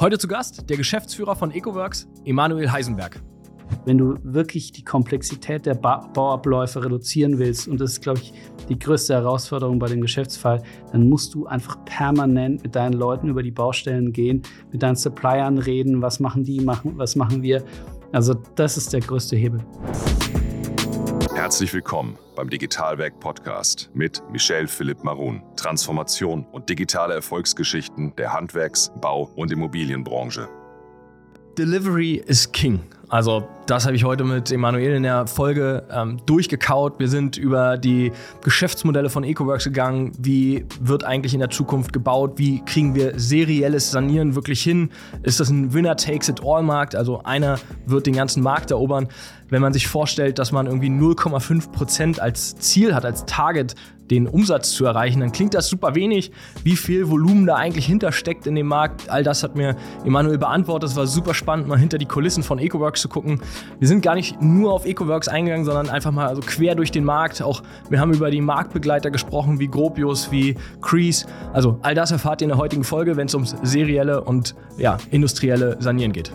Heute zu Gast der Geschäftsführer von EcoWorks, Emanuel Heisenberg. Wenn du wirklich die Komplexität der ba Bauabläufe reduzieren willst, und das ist, glaube ich, die größte Herausforderung bei dem Geschäftsfall, dann musst du einfach permanent mit deinen Leuten über die Baustellen gehen, mit deinen Suppliern reden, was machen die, machen, was machen wir. Also das ist der größte Hebel. Herzlich willkommen beim Digitalwerk Podcast mit Michel Philipp Marun. Transformation und digitale Erfolgsgeschichten der Handwerks-, Bau- und Immobilienbranche. Delivery is King. Also das habe ich heute mit Emanuel in der Folge ähm, durchgekaut. Wir sind über die Geschäftsmodelle von EcoWorks gegangen. Wie wird eigentlich in der Zukunft gebaut? Wie kriegen wir serielles Sanieren wirklich hin? Ist das ein Winner-Takes-it-all-Markt? Also einer wird den ganzen Markt erobern. Wenn man sich vorstellt, dass man irgendwie 0,5 Prozent als Ziel hat, als Target, den Umsatz zu erreichen, dann klingt das super wenig. Wie viel Volumen da eigentlich hintersteckt in dem Markt, all das hat mir Emanuel beantwortet. Es war super spannend, mal hinter die Kulissen von EcoWorks zu gucken. Wir sind gar nicht nur auf EcoWorks eingegangen, sondern einfach mal also quer durch den Markt. Auch wir haben über die Marktbegleiter gesprochen, wie Gropius, wie Crease. Also all das erfahrt ihr in der heutigen Folge, wenn es ums serielle und ja, industrielle Sanieren geht.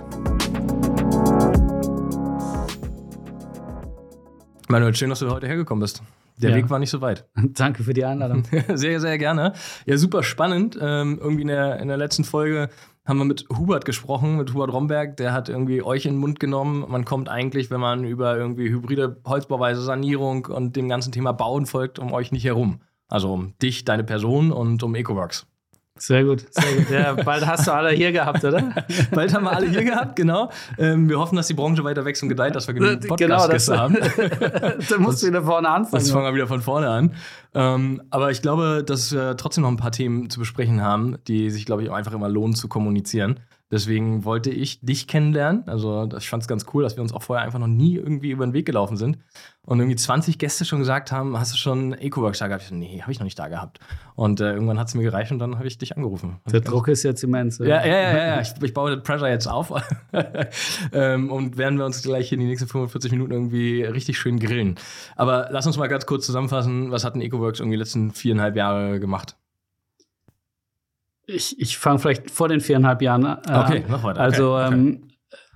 Manuel, schön, dass du heute hergekommen bist. Der ja. Weg war nicht so weit. Danke für die Einladung. sehr, sehr gerne. Ja, super spannend. Ähm, irgendwie in der, in der letzten Folge haben wir mit Hubert gesprochen, mit Hubert Romberg. Der hat irgendwie euch in den Mund genommen. Man kommt eigentlich, wenn man über irgendwie hybride Holzbauweise, Sanierung und dem ganzen Thema Bauen folgt, um euch nicht herum. Also um dich, deine Person und um EcoWorks. Sehr gut, sehr gut. Ja, bald hast du alle hier gehabt, oder? bald haben wir alle hier gehabt, genau. Ähm, wir hoffen, dass die Branche weiter wächst und gedeiht, dass wir genug Podcast genau, haben. Dann musst du wieder vorne anfangen. Jetzt fangen wir wieder von vorne an. Ähm, aber ich glaube, dass wir trotzdem noch ein paar Themen zu besprechen haben, die sich, glaube ich, auch einfach immer lohnen zu kommunizieren. Deswegen wollte ich dich kennenlernen. Also ich fand es ganz cool, dass wir uns auch vorher einfach noch nie irgendwie über den Weg gelaufen sind. Und irgendwie 20 Gäste schon gesagt haben, hast du schon EcoWorks da gehabt? Ich so, nee, habe ich noch nicht da gehabt. Und äh, irgendwann hat es mir gereicht und dann habe ich dich angerufen. Der Druck ist jetzt immens. Ja, ja, ja, ja, ja. Ich, ich baue den Pressure jetzt auf. ähm, und werden wir uns gleich in die nächsten 45 Minuten irgendwie richtig schön grillen. Aber lass uns mal ganz kurz zusammenfassen, was hat ein EcoWorks irgendwie die letzten viereinhalb Jahre gemacht? Ich, ich fange vielleicht vor den viereinhalb Jahren an. Äh, okay, noch weiter. Also okay. Ähm,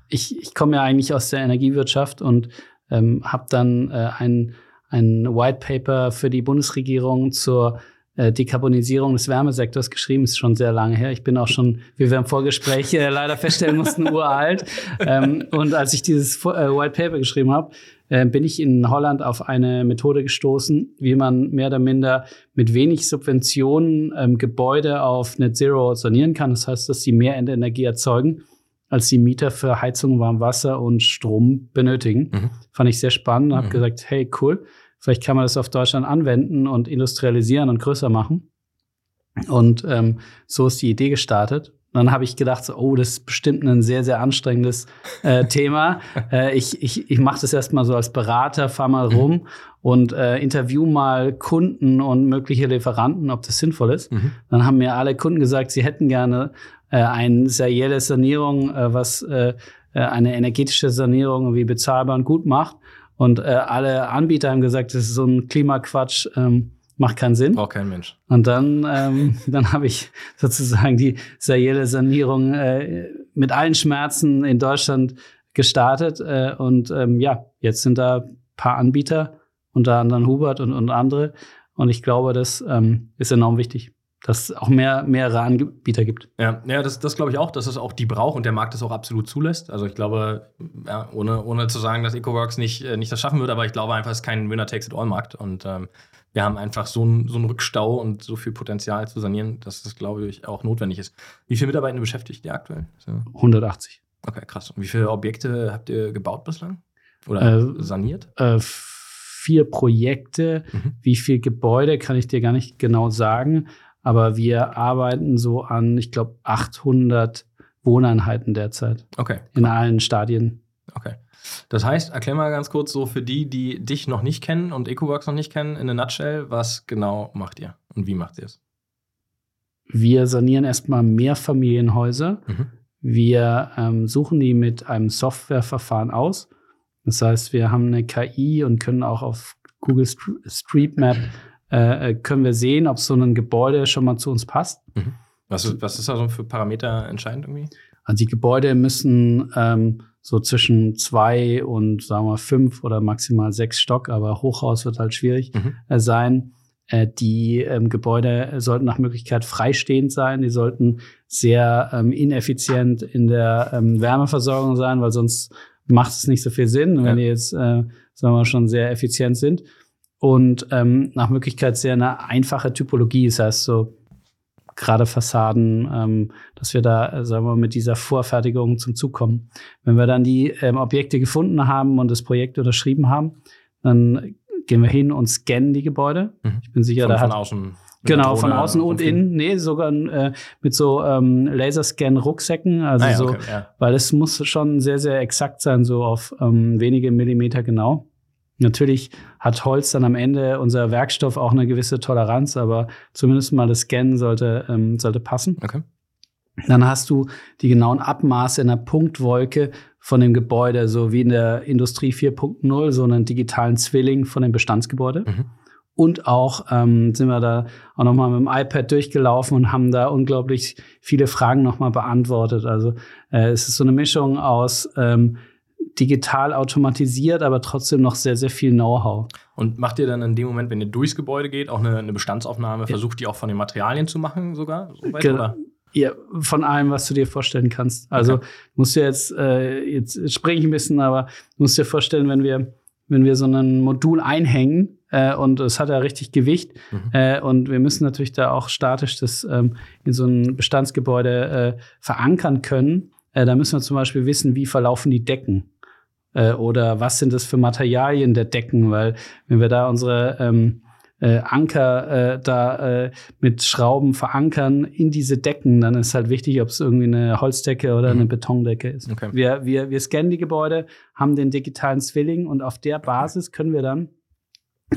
ich, ich komme ja eigentlich aus der Energiewirtschaft und ähm, habe dann äh, ein, ein White Paper für die Bundesregierung zur äh, Dekarbonisierung des Wärmesektors geschrieben. Ist schon sehr lange her. Ich bin auch schon, wie wir im Vorgespräch äh, leider feststellen mussten, uralt. Ähm, und als ich dieses äh, White Paper geschrieben habe, äh, bin ich in Holland auf eine Methode gestoßen, wie man mehr oder minder mit wenig Subventionen ähm, Gebäude auf Net Zero sanieren kann. Das heißt, dass sie mehr Energie erzeugen, als die Mieter für Heizung, Warmwasser und Strom benötigen. Mhm. Fand ich sehr spannend und habe mhm. gesagt, hey, cool, vielleicht kann man das auf Deutschland anwenden und industrialisieren und größer machen. Und ähm, so ist die Idee gestartet. Dann habe ich gedacht, so, oh, das ist bestimmt ein sehr, sehr anstrengendes äh, Thema. Äh, ich ich, ich mache das erstmal so als Berater, fahr mal rum mhm. und äh, interview mal Kunden und mögliche Lieferanten, ob das sinnvoll ist. Mhm. Dann haben mir alle Kunden gesagt, sie hätten gerne äh, eine serielle Sanierung, äh, was äh, äh, eine energetische Sanierung wie bezahlbar und gut macht. Und äh, alle Anbieter haben gesagt, das ist so ein Klimaquatsch. Ähm, macht keinen Sinn. Braucht kein Mensch. Und dann, ähm, dann habe ich sozusagen die serielle Sanierung äh, mit allen Schmerzen in Deutschland gestartet. Äh, und ähm, ja, jetzt sind da paar Anbieter, unter anderem Hubert und, und andere. Und ich glaube, das ähm, ist enorm wichtig dass es auch mehr, mehrere Anbieter gibt. Ja, ja das, das glaube ich auch, dass es auch die braucht und der Markt das auch absolut zulässt. Also ich glaube, ja, ohne, ohne zu sagen, dass EcoWorks nicht, äh, nicht das schaffen wird, aber ich glaube einfach, es ist kein Winner-Takes-it-all-Markt und ähm, wir haben einfach so einen so Rückstau und so viel Potenzial zu sanieren, dass das, glaube ich, auch notwendig ist. Wie viele Mitarbeiter beschäftigt ihr aktuell? So. 180. Okay, krass. Und wie viele Objekte habt ihr gebaut bislang? Oder äh, saniert? Äh, vier Projekte. Mhm. Wie viele Gebäude kann ich dir gar nicht genau sagen. Aber wir arbeiten so an, ich glaube, 800 Wohneinheiten derzeit. Okay. In allen Stadien. Okay. Das heißt, erklär mal ganz kurz so für die, die dich noch nicht kennen und EcoWorks noch nicht kennen, in a nutshell, was genau macht ihr und wie macht ihr es? Wir sanieren erstmal Mehrfamilienhäuser. Mhm. Wir ähm, suchen die mit einem Softwareverfahren aus. Das heißt, wir haben eine KI und können auch auf Google Street Map äh, äh, können wir sehen, ob so ein Gebäude schon mal zu uns passt. Mhm. Was, ist, was ist da so für Parameter entscheidend irgendwie? Also die Gebäude müssen ähm, so zwischen zwei und sagen wir fünf oder maximal sechs Stock, aber Hochhaus wird halt schwierig Mhm. äh, sein. Äh, die ähm, Gebäude sollten nach Möglichkeit freistehend sein. Die sollten sehr ähm, ineffizient in der ähm, Wärmeversorgung sein, weil sonst macht es nicht so viel Sinn, wenn Ja. die jetzt, äh, sagen wir schon sehr effizient sind. Und ähm, nach Möglichkeit sehr eine einfache Typologie, das heißt so gerade Fassaden, ähm, dass wir da, äh, sagen wir mit dieser Vorfertigung zum Zug kommen. Wenn wir dann die ähm, Objekte gefunden haben und das Projekt unterschrieben haben, dann gehen wir hin und scannen die Gebäude. Mhm. Ich bin sicher, von, da von hat außen. mit Genau, von außen und innen. Nee, sogar äh, mit so ähm, Laserscan-Rucksäcken. Also Ah, ja, so, okay, ja. weil es muss schon sehr, sehr exakt sein, so auf ähm, wenige Millimeter genau. Natürlich hat Holz dann am Ende unser Werkstoff auch eine gewisse Toleranz, aber zumindest mal das Scannen sollte, ähm, sollte passen. Okay. Dann hast du die genauen Abmaße in der Punktwolke von dem Gebäude, so wie in der Industrie 4.0, so einen digitalen Zwilling von dem Bestandsgebäude. Mhm. Und auch ähm, sind wir da auch nochmal mit dem iPad durchgelaufen und haben da unglaublich viele Fragen nochmal beantwortet. Also äh, es ist so eine Mischung aus ähm, digital automatisiert, aber trotzdem noch sehr, sehr viel Know-how. Und macht ihr dann in dem Moment, wenn ihr durchs Gebäude geht, auch eine, eine Bestandsaufnahme? Versucht ihr auch von den Materialien zu machen sogar? So weit, Genau. Ja, von allem, was du dir vorstellen kannst. Also Okay. musst du jetzt, äh, jetzt springe ich ein bisschen, aber musst dir vorstellen, wenn wir, wenn wir so ein Modul einhängen äh, und es hat ja richtig Gewicht Mhm. äh, und wir müssen natürlich da auch statisch das ähm, in so ein Bestandsgebäude äh, verankern können, äh, da müssen wir zum Beispiel wissen, wie verlaufen die Decken äh, oder was sind das für Materialien der Decken, weil wenn wir da unsere ähm, äh, Anker äh, da äh, mit Schrauben verankern in diese Decken, dann ist halt wichtig, ob es irgendwie eine Holzdecke oder Mhm. eine Betondecke ist. Okay. Wir, wir, wir scannen die Gebäude, haben den digitalen Zwilling und auf der Basis können wir dann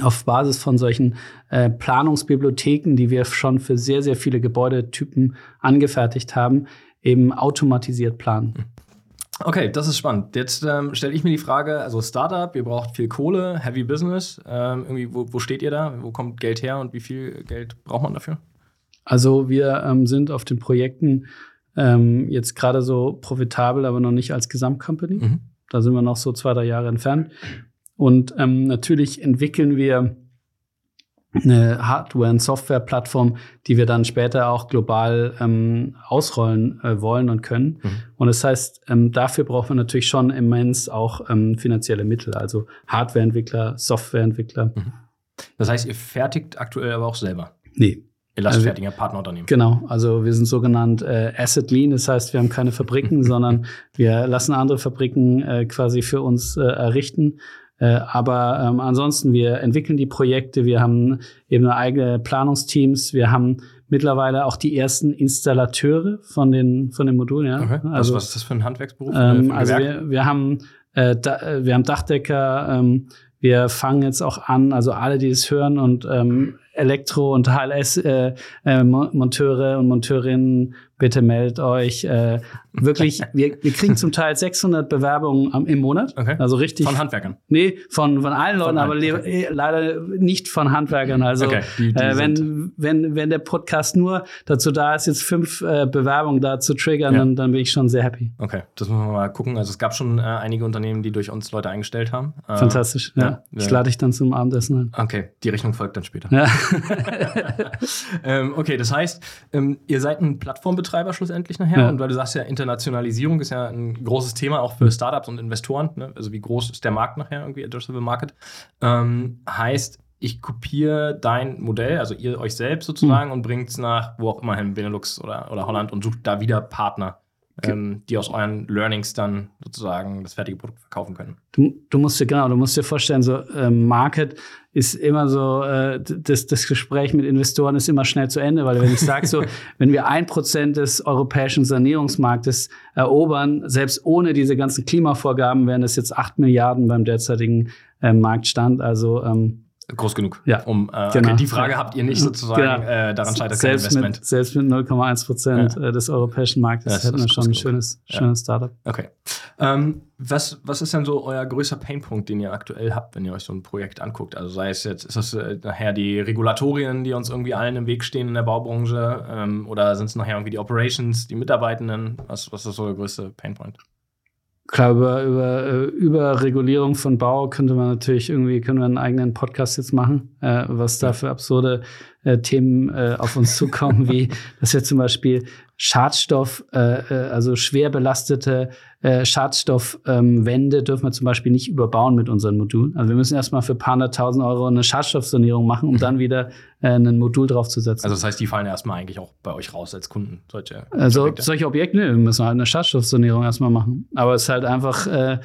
auf Basis von solchen äh, Planungsbibliotheken, die wir schon für sehr, sehr viele Gebäudetypen angefertigt haben, eben automatisiert planen. Okay, das ist spannend. Jetzt ähm, stelle ich mir die Frage, also Startup, ihr braucht viel Kohle, Heavy Business. Ähm, irgendwie, wo, wo steht ihr da? Wo kommt Geld her und wie viel Geld braucht man dafür? Also wir ähm, sind auf den Projekten ähm, jetzt gerade so profitabel, aber noch nicht als Gesamtcompany. Mhm. Da sind wir noch so zwei, drei Jahre entfernt. Und ähm, natürlich entwickeln wir eine Hardware- und Software-Plattform, die wir dann später auch global ähm, ausrollen äh, wollen und können. Mhm. Und das heißt, ähm, dafür braucht man natürlich schon immens auch ähm, finanzielle Mittel, also Hardware-Entwickler, Software-Entwickler. Das heißt, ihr fertigt aktuell aber auch selber. Nee, Ihr lasst Also- fertigen, ihr Partnerunternehmen. Genau, also wir sind sogenannt äh, Asset Lean, das heißt, wir haben keine Fabriken, sondern wir lassen andere Fabriken äh, quasi für uns äh, errichten. Äh, aber ähm, ansonsten, wir entwickeln die Projekte, wir haben eben eigene Planungsteams, wir haben mittlerweile auch die ersten Installateure von den, von den Modulen. Ja? Okay. Also, was, ist das für ein Handwerksberuf? äh, ähm, ein also wir, wir haben äh, da, äh, wir haben Dachdecker, ähm, wir fangen jetzt auch an, also alle, die es hören und ähm, Elektro- und HLS äh, äh, Mo- Monteure und Monteurinnen, bitte meldet euch. Äh, wirklich, wir, wir kriegen zum Teil 600 Bewerbungen am, im Monat. Okay. Also richtig. Von Handwerkern. Nee, von, von allen Leuten, allen, aber le- okay. eh, leider nicht von Handwerkern. Also Okay, die- die äh, wenn, wenn, wenn der Podcast nur dazu da ist, jetzt fünf äh, Bewerbungen da zu triggern, Ja. dann, dann bin ich schon sehr happy. Okay, das müssen wir mal gucken. Also es gab schon äh, einige Unternehmen, die durch uns Leute eingestellt haben. Äh, Fantastisch. Ja. ja, Ich ja. lade dich dann zum Abendessen ein. Okay, die Rechnung folgt dann später. Ja. ähm, okay, das heißt, ähm, ihr seid ein Plattformbetreiber schlussendlich nachher. Ja. Und weil du sagst ja, Internationalisierung ist ja ein großes Thema auch für Startups und Investoren. Ne? Also wie groß ist der Markt nachher, irgendwie Addressable Market? Ähm, heißt, ich kopiere dein Modell, also ihr euch selbst sozusagen, und bringt es nach wo auch immer hin, Benelux oder, oder Holland und sucht da wieder Partner, ähm, die aus euren Learnings dann sozusagen das fertige Produkt verkaufen können. Du, du musst dir, genau, du musst dir vorstellen, so ähm, Market ist immer so, äh, das, das Gespräch mit Investoren ist immer schnell zu Ende, weil wenn ich sage so, wenn wir ein Prozent des europäischen Sanierungsmarktes erobern, selbst ohne diese ganzen Klimavorgaben, wären das jetzt acht Milliarden beim derzeitigen äh, Marktstand. Also ähm, groß genug. Ja, um, äh, genau. okay, die Frage habt ihr nicht sozusagen, Genau. äh, daran scheitert kein selbst Investment. mit, selbst mit 0,1 Prozent Ja. äh, des europäischen Marktes Das hätten wir schon ein schönes, Ja. schönes Startup. Okay. Ähm, was, was ist denn so euer größter Painpunkt, den ihr aktuell habt, wenn ihr euch so ein Projekt anguckt? Also sei es jetzt, ist das äh, nachher die Regulatorien, die uns irgendwie allen im Weg stehen in der Baubranche? Ähm, oder sind es nachher irgendwie die Operations, die Mitarbeitenden? Was, was ist so der größte Painpoint? Klar, über, über, äh, über Regulierung von Bau könnte man natürlich irgendwie, können wir einen eigenen Podcast jetzt machen, äh, was da für absurde äh, Themen äh, auf uns zukommen, wie, dass wir zum Beispiel Schadstoff, äh, äh, also schwer belastete äh, Schadstoffwände ähm, dürfen wir zum Beispiel nicht überbauen mit unseren Modulen. Also wir müssen erstmal für ein paar hunderttausend Euro eine Schadstoffsanierung machen, um dann wieder äh, ein Modul draufzusetzen. Also das heißt, die fallen erstmal eigentlich auch bei euch raus als Kunden, solche Also solche Objekte, ne, wir müssen halt eine Schadstoffsanierung erstmal machen. Aber es ist halt einfach äh,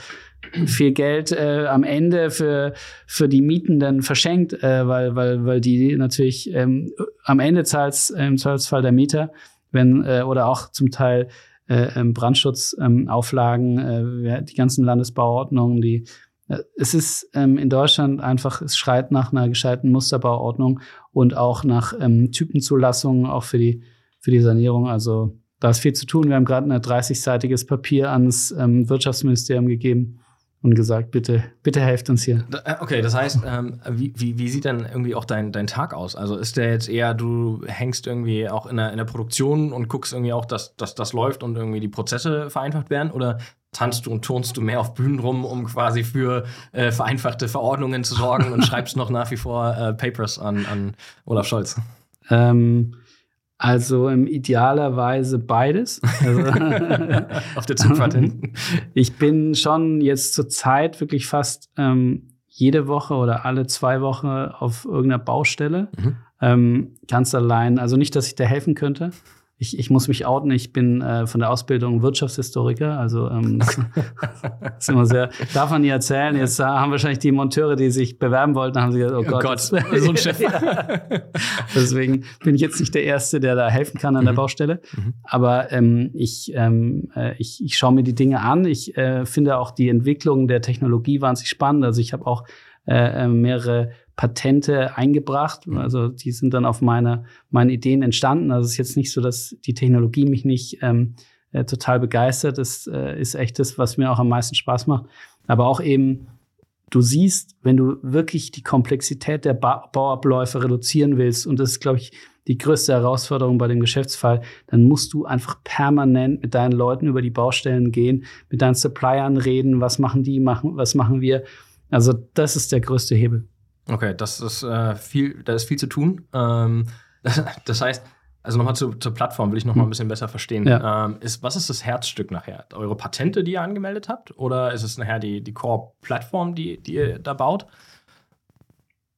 viel Geld äh, am Ende für, für die Mietenden verschenkt, äh, weil, weil, weil die natürlich ähm, am Ende zahlt im Zweifelsfall der Mieter, wenn äh, oder auch zum Teil äh, ähm, Brandschutzauflagen, äh, wir- die ganzen Landesbauordnungen, die äh, es ist ähm, in Deutschland einfach, es schreit nach einer gescheiten Musterbauordnung und auch nach ähm, Typenzulassungen, auch für die, für die Sanierung. Also da ist viel zu tun. Wir haben gerade ein 30-seitiges Papier ans ähm, Wirtschaftsministerium gegeben und gesagt, bitte, bitte helft uns hier. Äh, Okay, das heißt, ähm, wie, wie, wie sieht dann irgendwie auch dein, dein Tag aus? Also ist der jetzt eher, du hängst irgendwie auch in der, in der Produktion und guckst irgendwie auch, dass, dass das läuft und irgendwie die Prozesse vereinfacht werden? Oder tanzt du und turnst du mehr auf Bühnen rum, um quasi für äh, vereinfachte Verordnungen zu sorgen und schreibst noch nach wie vor äh, Papers an, an Olaf Scholz? Ähm, also im idealerweise beides. Also, auf der Zugfahrt hin. Ich bin schon jetzt zur Zeit wirklich fast ähm, jede Woche oder alle zwei Wochen auf irgendeiner Baustelle. Mhm. Ähm, ganz allein. Also nicht, dass ich da helfen könnte. Ich, ich muss mich outen. Ich bin äh, von der Ausbildung Wirtschaftshistoriker. Also ähm, ist immer sehr, darf man nie erzählen. Jetzt äh, haben wahrscheinlich die Monteure, die sich bewerben wollten, haben sie gesagt, oh Oh Gott, Gott, so ein Chef. Ja. Deswegen bin ich jetzt nicht der Erste, der da helfen kann an der Mhm. Baustelle. Mhm. Aber ähm, ich, ähm, äh, ich, ich schaue mir die Dinge an. Ich äh, finde auch die Entwicklung der Technologie wahnsinnig spannend. Also ich habe auch äh, äh, mehrere Patente eingebracht. Mhm. Also die sind dann auf meine, meine Ideen entstanden. Also es ist jetzt nicht so, dass die Technologie mich nicht ähm, äh, total begeistert. Das äh, ist echt das, was mir auch am meisten Spaß macht. Aber auch eben, du siehst, wenn du wirklich die Komplexität der ba Bauabläufe reduzieren willst, und das ist, glaube ich, die größte Herausforderung bei dem Geschäftsfall, dann musst du einfach permanent mit deinen Leuten über die Baustellen gehen, mit deinen Suppliern reden, was machen die, machen, was machen wir. Also das ist der größte Hebel. Okay, das ist äh, viel, da ist viel zu tun. Ähm, das, das heißt, also nochmal zu, zur Plattform will ich noch mal ein bisschen besser verstehen. Ja. Ähm, ist, was ist das Herzstück nachher? Eure Patente, die ihr angemeldet habt? Oder ist es nachher die, die Core-Plattform, die, die ihr da baut?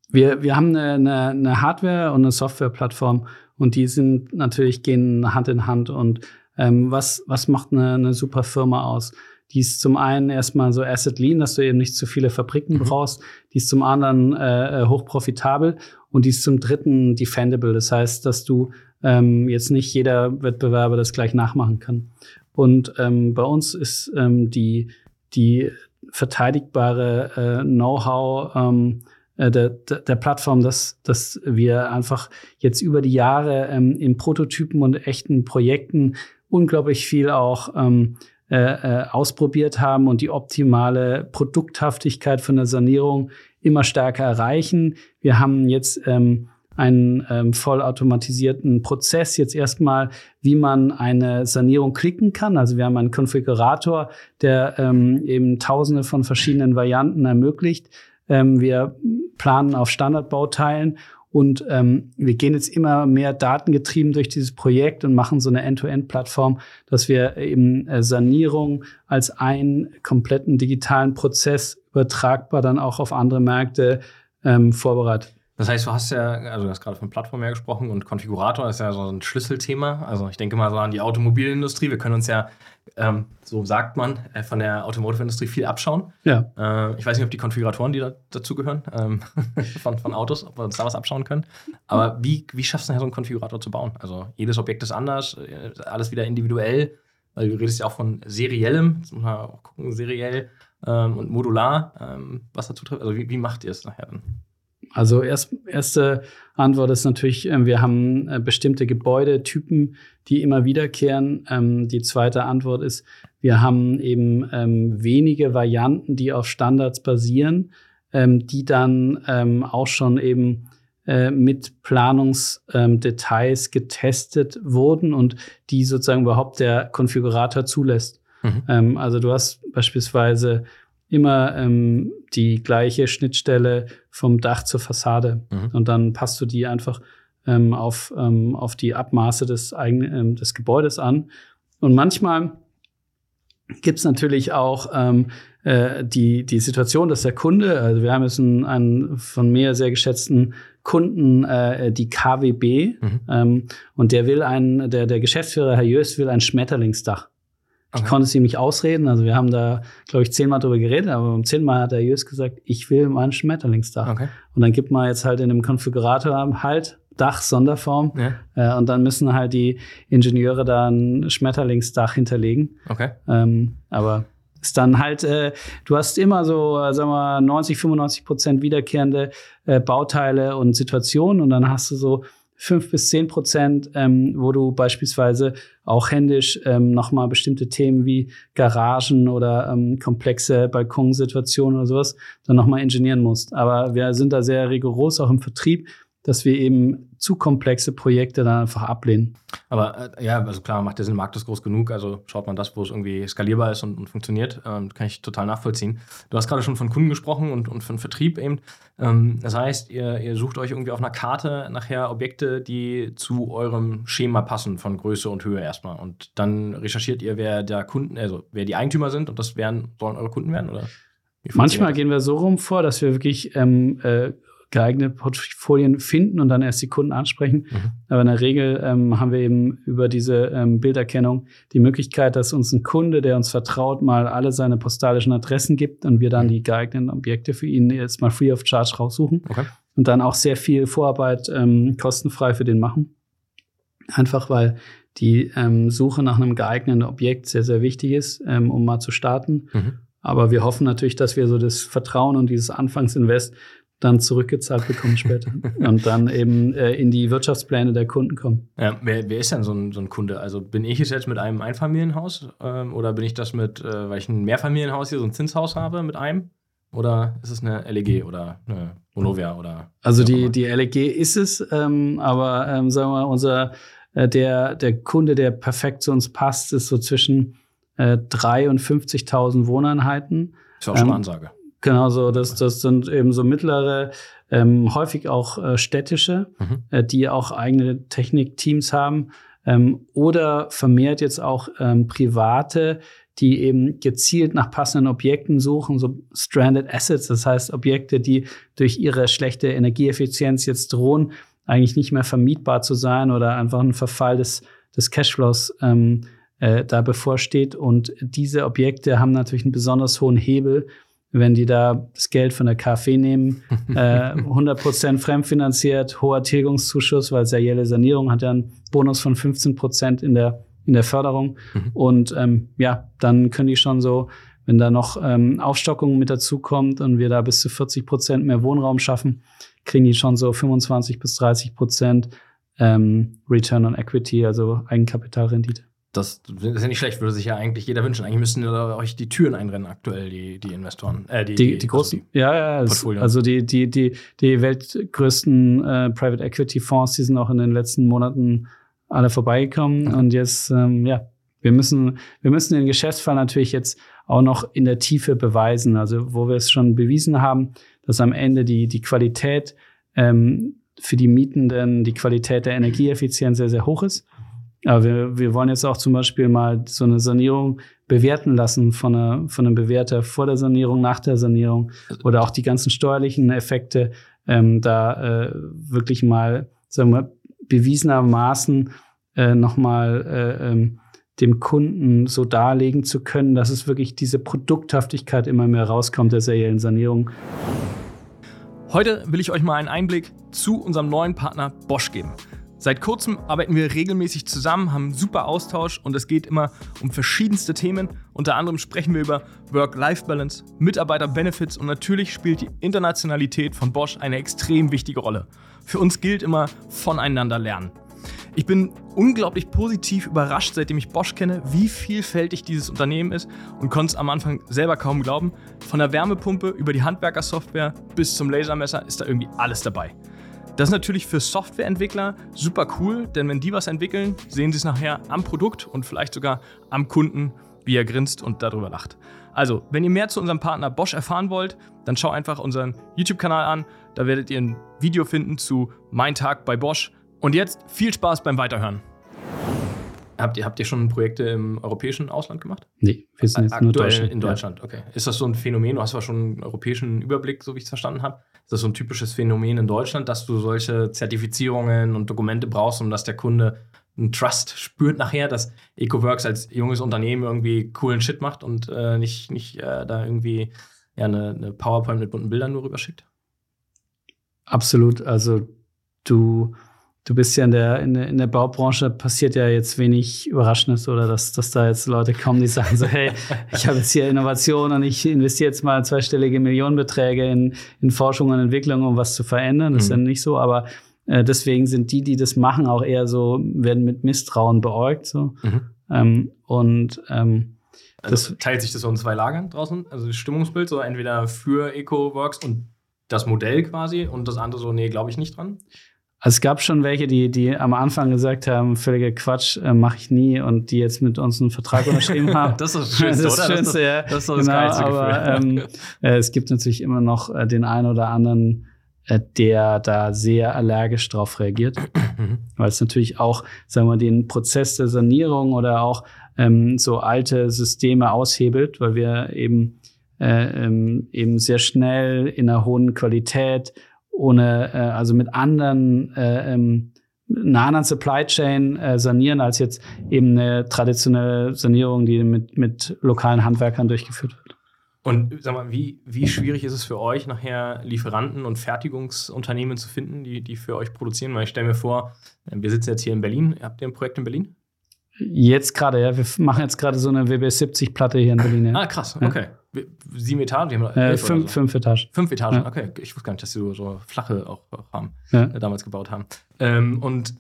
Wir, wir haben eine, eine, eine Hardware- und eine Software-Plattform und die sind natürlich gehen Hand in Hand. Und ähm, was, was macht eine, eine super Firma aus? Die ist zum einen erstmal so Asset Lean, dass du eben nicht zu viele Fabriken Mhm. brauchst. Die ist zum anderen äh, hochprofitabel und die ist zum dritten defendable. Das heißt, dass du ähm, jetzt nicht jeder Wettbewerber das gleich nachmachen kann. Und ähm, bei uns ist ähm, die, die verteidigbare äh, Know-how ähm, äh, der, der der Plattform, dass, dass wir einfach jetzt über die Jahre ähm, in Prototypen und echten Projekten unglaublich viel auch ähm, äh, äh, ausprobiert haben und die optimale Produkthaftigkeit von der Sanierung immer stärker erreichen. Wir haben jetzt ähm, einen ähm, vollautomatisierten Prozess jetzt erstmal, wie man eine Sanierung klicken kann. Also wir haben einen Konfigurator, der ähm, eben tausende von verschiedenen Varianten ermöglicht. Ähm, wir planen auf Standardbauteilen und ähm, wir gehen jetzt immer mehr datengetrieben durch dieses Projekt und machen so eine End-to-End-Plattform, dass wir eben äh, Sanierung als einen kompletten digitalen Prozess übertragbar dann auch auf andere Märkte ähm, vorbereitet. Das heißt, du hast ja, also du hast gerade von Plattform her gesprochen und Konfigurator ist ja so ein Schlüsselthema. Also ich denke mal so an die Automobilindustrie. Wir können uns ja, ähm, so sagt man, äh, von der Automotive-Industrie viel abschauen. Ja. Äh, ich weiß nicht, ob die Konfiguratoren, die da, dazugehören, ähm, von, von Autos, ob wir uns da was abschauen können. Aber wie, wie schaffst du denn so einen Konfigurator zu bauen? Also jedes Objekt ist anders, äh, alles wieder individuell, weil du redest ja auch von seriellem, jetzt muss man auch gucken, seriell ähm, und modular, ähm, was dazu trifft. Also wie, wie macht ihr es nachher dann? Also erst, erste Antwort ist natürlich, äh, wir haben äh, bestimmte Gebäudetypen, die immer wiederkehren. Ähm, die zweite Antwort ist, wir haben eben ähm, wenige Varianten, die auf Standards basieren, ähm, die dann ähm, auch schon eben äh, mit Planungsdetails getestet wurden und die sozusagen überhaupt der Konfigurator zulässt. Mhm. Ähm, also du hast beispielsweise immer ähm, die gleiche Schnittstelle vom Dach zur Fassade. Mhm. Und dann passt du die einfach ähm, auf, ähm, auf die Abmaße des, eigenen, ähm, des Gebäudes an. Und manchmal gibt es natürlich auch ähm, äh, die, die Situation, dass der Kunde, also wir haben jetzt einen, einen von mir sehr geschätzten Kunden, äh, die KWB, mhm. ähm, und der will ein, der, der Geschäftsführer, Herr Jöst, will ein Schmetterlingsdach. Ich okay. konnte es ihm nicht ausreden. Also wir haben da, glaube ich, zehnmal drüber geredet, aber beim zehnmal hat der Jös gesagt, ich will mal ein Schmetterlingsdach. Okay. Und dann gibt man jetzt halt in dem Konfigurator halt Dach, Sonderform. Ja. Äh, und dann müssen halt die Ingenieure da ein Schmetterlingsdach hinterlegen. Okay. Ähm, aber ist dann halt, äh, du hast immer so, äh, sagen wir, 90, 95 Prozent wiederkehrende äh, Bauteile und Situationen und dann hast du so fünf bis zehn Prozent, ähm, wo du beispielsweise auch händisch ähm, nochmal bestimmte Themen wie Garagen oder ähm, komplexe Balkonsituationen oder sowas dann nochmal ingenieren musst. Aber wir sind da sehr rigoros auch im Vertrieb, dass wir eben zu komplexe Projekte dann einfach ablehnen. Aber äh, ja, also klar, macht der Sinn, Markt ist groß genug, also schaut man das, wo es irgendwie skalierbar ist und, und funktioniert, ähm, kann ich total nachvollziehen. Du hast gerade schon von Kunden gesprochen und, und von Vertrieb eben. Ähm, das heißt, ihr, ihr sucht euch irgendwie auf einer Karte nachher Objekte, die zu eurem Schema passen von Größe und Höhe erstmal. Und dann recherchiert ihr, wer der Kunden, also wer die Eigentümer sind und das werden, sollen eure Kunden werden, oder? Manchmal gehen wir so rum vor, dass wir wirklich ähm, äh, geeignete Portfolien finden und dann erst die Kunden ansprechen. Mhm. Aber in der Regel ähm, haben wir eben über diese ähm, Bilderkennung die Möglichkeit, dass uns ein Kunde, der uns vertraut, mal alle seine postalischen Adressen gibt und wir dann mhm. die geeigneten Objekte für ihn jetzt mal free of charge raussuchen. Okay. Und dann auch sehr viel Vorarbeit ähm, kostenfrei für den machen. Einfach weil die ähm, Suche nach einem geeigneten Objekt sehr, sehr wichtig ist, ähm, um mal zu starten. Mhm. Aber wir hoffen natürlich, dass wir so das Vertrauen und dieses Anfangsinvest dann zurückgezahlt bekommen später und dann eben äh, in die Wirtschaftspläne der Kunden kommen. Ja, wer, wer ist denn so ein, so ein Kunde? Also bin ich es jetzt mit einem Einfamilienhaus ähm, oder bin ich das mit, äh, weil ich ein Mehrfamilienhaus hier, so ein Zinshaus habe mit einem? Oder ist es eine LEG oder eine Vonovia oder? Also die, die LEG ist es, ähm, aber ähm, sagen wir mal, unser äh, der, der Kunde, der perfekt zu uns passt, ist so zwischen äh, 3 und 50.000 Wohneinheiten. Ist auch schon eine ähm, Ansage. Genau so, das, das sind eben so mittlere, ähm, häufig auch äh, städtische, mhm. äh, die auch eigene Technikteams haben ähm, oder vermehrt jetzt auch ähm, private, die eben gezielt nach passenden Objekten suchen, so stranded assets, das heißt Objekte, die durch ihre schlechte Energieeffizienz jetzt drohen, eigentlich nicht mehr vermietbar zu sein oder einfach ein Verfall des, des Cashflows ähm, äh, da bevorsteht. Und diese Objekte haben natürlich einen besonders hohen Hebel, wenn die da das Geld von der KfW nehmen, äh, 100% fremdfinanziert, hoher Tilgungszuschuss, weil serielle Sanierung hat ja einen Bonus von 15% in der, in der Förderung. Mhm. Und ähm, ja, dann können die schon so, wenn da noch ähm, Aufstockung mit dazu kommt und wir da bis zu 40% mehr Wohnraum schaffen, kriegen die schon so 25 bis 30% ähm, Return on Equity, also Eigenkapitalrendite. Das ist ja nicht schlecht, würde sich ja eigentlich jeder wünschen. Eigentlich müssten euch die Türen einrennen aktuell, die, die Investoren. Äh, die, die, die, großen, also die ja, ja, also die, die, die, die weltgrößten äh, Private Equity Fonds, die sind auch in den letzten Monaten alle vorbeigekommen. Okay. Und jetzt, ähm, ja, wir müssen, wir müssen den Geschäftsfall natürlich jetzt auch noch in der Tiefe beweisen. Also, wo wir es schon bewiesen haben, dass am Ende die, die Qualität ähm, für die Mietenden, die Qualität der Energieeffizienz sehr, sehr hoch ist. Aber wir, wir wollen jetzt auch zum Beispiel mal so eine Sanierung bewerten lassen von, einer, von einem Bewerter vor der Sanierung, nach der Sanierung oder auch die ganzen steuerlichen Effekte ähm, da äh, wirklich mal, sagen wir, bewiesenermaßen äh, nochmal äh, ähm, dem Kunden so darlegen zu können, dass es wirklich diese Produkthaftigkeit immer mehr rauskommt der seriellen Sanierung. Heute will ich euch mal einen Einblick zu unserem neuen Partner Bosch geben. Seit kurzem arbeiten wir regelmäßig zusammen, haben einen super Austausch und es geht immer um verschiedenste Themen. Unter anderem sprechen wir über Work-Life-Balance, Mitarbeiter-Benefits und natürlich spielt die Internationalität von Bosch eine extrem wichtige Rolle. Für uns gilt immer voneinander lernen. Ich bin unglaublich positiv überrascht, seitdem ich Bosch kenne, wie vielfältig dieses Unternehmen ist und konnte es am Anfang selber kaum glauben. Von der Wärmepumpe über die Handwerkersoftware bis zum Lasermesser ist da irgendwie alles dabei. Das ist natürlich für Softwareentwickler super cool, denn wenn die was entwickeln, sehen sie es nachher am Produkt und vielleicht sogar am Kunden, wie er grinst und darüber lacht. Also, wenn ihr mehr zu unserem Partner Bosch erfahren wollt, dann schau einfach unseren YouTube-Kanal an. Da werdet ihr ein Video finden zu Mein Tag bei Bosch. Und jetzt viel Spaß beim Weiterhören. Habt ihr, habt ihr schon Projekte im europäischen Ausland gemacht? Nee, wir sind jetzt nur Deutschland. in Deutschland. Okay. Ist das so ein Phänomen? Du hast zwar schon einen europäischen Überblick, so wie ich es verstanden habe. Ist das so ein typisches Phänomen in Deutschland, dass du solche Zertifizierungen und Dokumente brauchst, um dass der Kunde einen Trust spürt nachher, dass EcoWorks als junges Unternehmen irgendwie coolen Shit macht und äh, nicht, nicht äh, da irgendwie ja, eine, eine PowerPoint mit bunten Bildern nur rüberschickt? Absolut. Also du du bist ja in der, in in der Baubranche, passiert ja jetzt wenig Überraschendes oder dass, dass da jetzt Leute kommen, die sagen so, hey, ich habe jetzt hier Innovation und ich investiere jetzt mal zweistellige Millionenbeträge in, in Forschung und Entwicklung, um was zu verändern. Das mhm. ist ja nicht so, aber äh, deswegen sind die, die das machen, auch eher so, werden mit Misstrauen beäugt. So. Mhm. Ähm, und ähm, also das teilt sich das so in zwei Lagern draußen, also das Stimmungsbild, so entweder für EcoWorks und das Modell quasi und das andere so, nee, glaube ich nicht dran. Also es gab schon welche, die, die am Anfang gesagt haben, völliger Quatsch, äh, mache ich nie und die jetzt mit uns einen Vertrag unterschrieben haben. das ist das Schönste, das, oder? Schönste, ja. Das ist das genau, geilste aber, ähm, äh, es gibt natürlich immer noch äh, den einen oder anderen, äh, der da sehr allergisch drauf reagiert, mhm. weil es natürlich auch, sagen wir, den Prozess der Sanierung oder auch ähm, so alte Systeme aushebelt, weil wir eben äh, ähm, eben sehr schnell in einer hohen Qualität ohne, äh, also mit anderen, äh, ähm, einer anderen Supply Chain äh, sanieren, als jetzt eben eine traditionelle Sanierung, die mit, mit lokalen Handwerkern durchgeführt wird. Und sag mal, wie, wie schwierig ist es für euch, nachher Lieferanten und Fertigungsunternehmen zu finden, die, die für euch produzieren? Weil ich stelle mir vor, wir sitzen jetzt hier in Berlin. Habt ihr ein Projekt in Berlin? Jetzt gerade, ja. Wir machen jetzt gerade so eine WB70-Platte hier in Berlin. Ja. Ah, krass, okay. Ja sieben Etagen? Äh, fünf, so. fünf Etagen. Fünf Etagen, ja. okay. Ich wusste gar nicht, dass sie so, so flache auch, auch haben, ja. äh, damals gebaut haben. Ähm, und